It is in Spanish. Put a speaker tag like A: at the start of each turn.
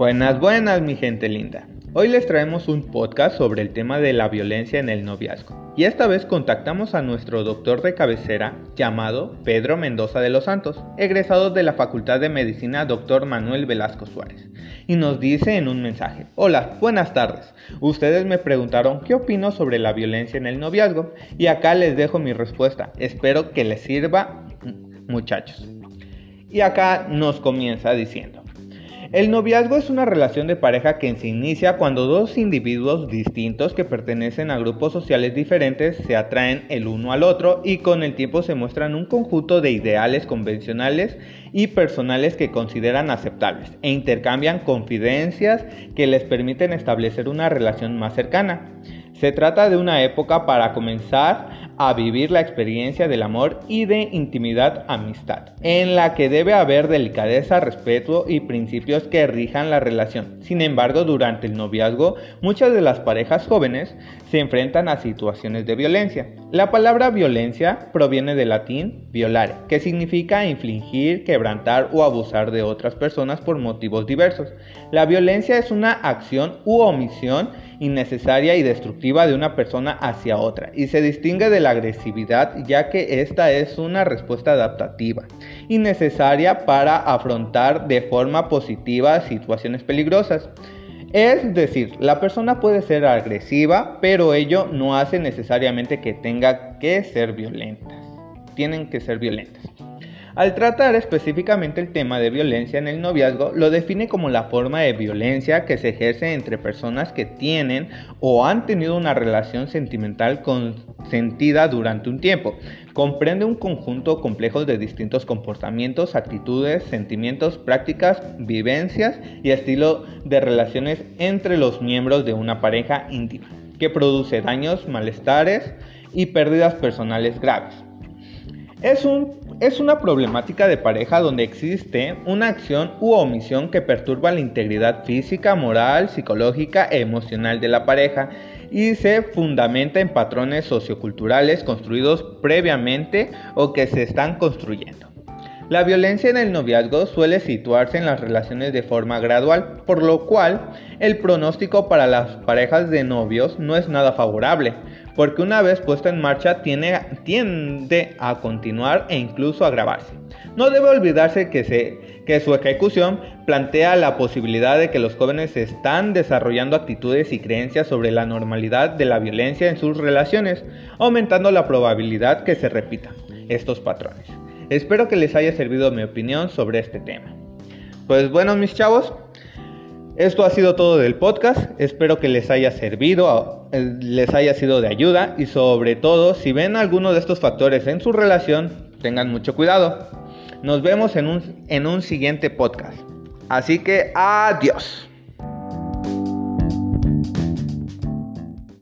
A: Buenas, buenas, mi gente linda. Hoy les traemos un podcast sobre el tema de la violencia en el noviazgo. Y esta vez contactamos a nuestro doctor de cabecera llamado Pedro Mendoza de los Santos, egresado de la Facultad de Medicina Dr. Manuel Velasco Suárez. Y nos dice en un mensaje, hola, buenas tardes. Ustedes me preguntaron qué opino sobre la violencia en el noviazgo y acá les dejo mi respuesta. Espero que les sirva muchachos. Y acá nos comienza diciendo. El noviazgo es una relación de pareja que se inicia cuando dos individuos distintos que pertenecen a grupos sociales diferentes se atraen el uno al otro y con el tiempo se muestran un conjunto de ideales convencionales y personales que consideran aceptables e intercambian confidencias que les permiten establecer una relación más cercana. Se trata de una época para comenzar a vivir la experiencia del amor y de intimidad amistad, en la que debe haber delicadeza, respeto y principios que rijan la relación. Sin embargo, durante el noviazgo, muchas de las parejas jóvenes se enfrentan a situaciones de violencia. La palabra violencia proviene del latín violare, que significa infligir, quebrantar o abusar de otras personas por motivos diversos. La violencia es una acción u omisión innecesaria y destructiva de una persona hacia otra y se distingue de la agresividad ya que esta es una respuesta adaptativa y necesaria para afrontar de forma positiva situaciones peligrosas. Es decir, la persona puede ser agresiva, pero ello no hace necesariamente que tenga que ser violenta. Tienen que ser violentas. Al tratar específicamente el tema de violencia en el noviazgo, lo define como la forma de violencia que se ejerce entre personas que tienen o han tenido una relación sentimental consentida durante un tiempo. Comprende un conjunto complejo de distintos comportamientos, actitudes, sentimientos, prácticas, vivencias y estilo de relaciones entre los miembros de una pareja íntima, que produce daños, malestares y pérdidas personales graves. Es, un, es una problemática de pareja donde existe una acción u omisión que perturba la integridad física, moral, psicológica e emocional de la pareja y se fundamenta en patrones socioculturales construidos previamente o que se están construyendo. La violencia en el noviazgo suele situarse en las relaciones de forma gradual, por lo cual el pronóstico para las parejas de novios no es nada favorable, porque una vez puesta en marcha tiende a continuar e incluso agravarse. No debe olvidarse que, que su ejecución plantea la posibilidad de que los jóvenes están desarrollando actitudes y creencias sobre la normalidad de la violencia en sus relaciones, aumentando la probabilidad que se repitan estos patrones. Espero que les haya servido mi opinión sobre este tema. Pues bueno, mis chavos, esto ha sido todo del podcast. Espero que les haya servido, eh, les haya sido de ayuda y sobre todo, si ven alguno de estos factores en su relación, tengan mucho cuidado. Nos vemos en un, en un siguiente podcast. Así que adiós.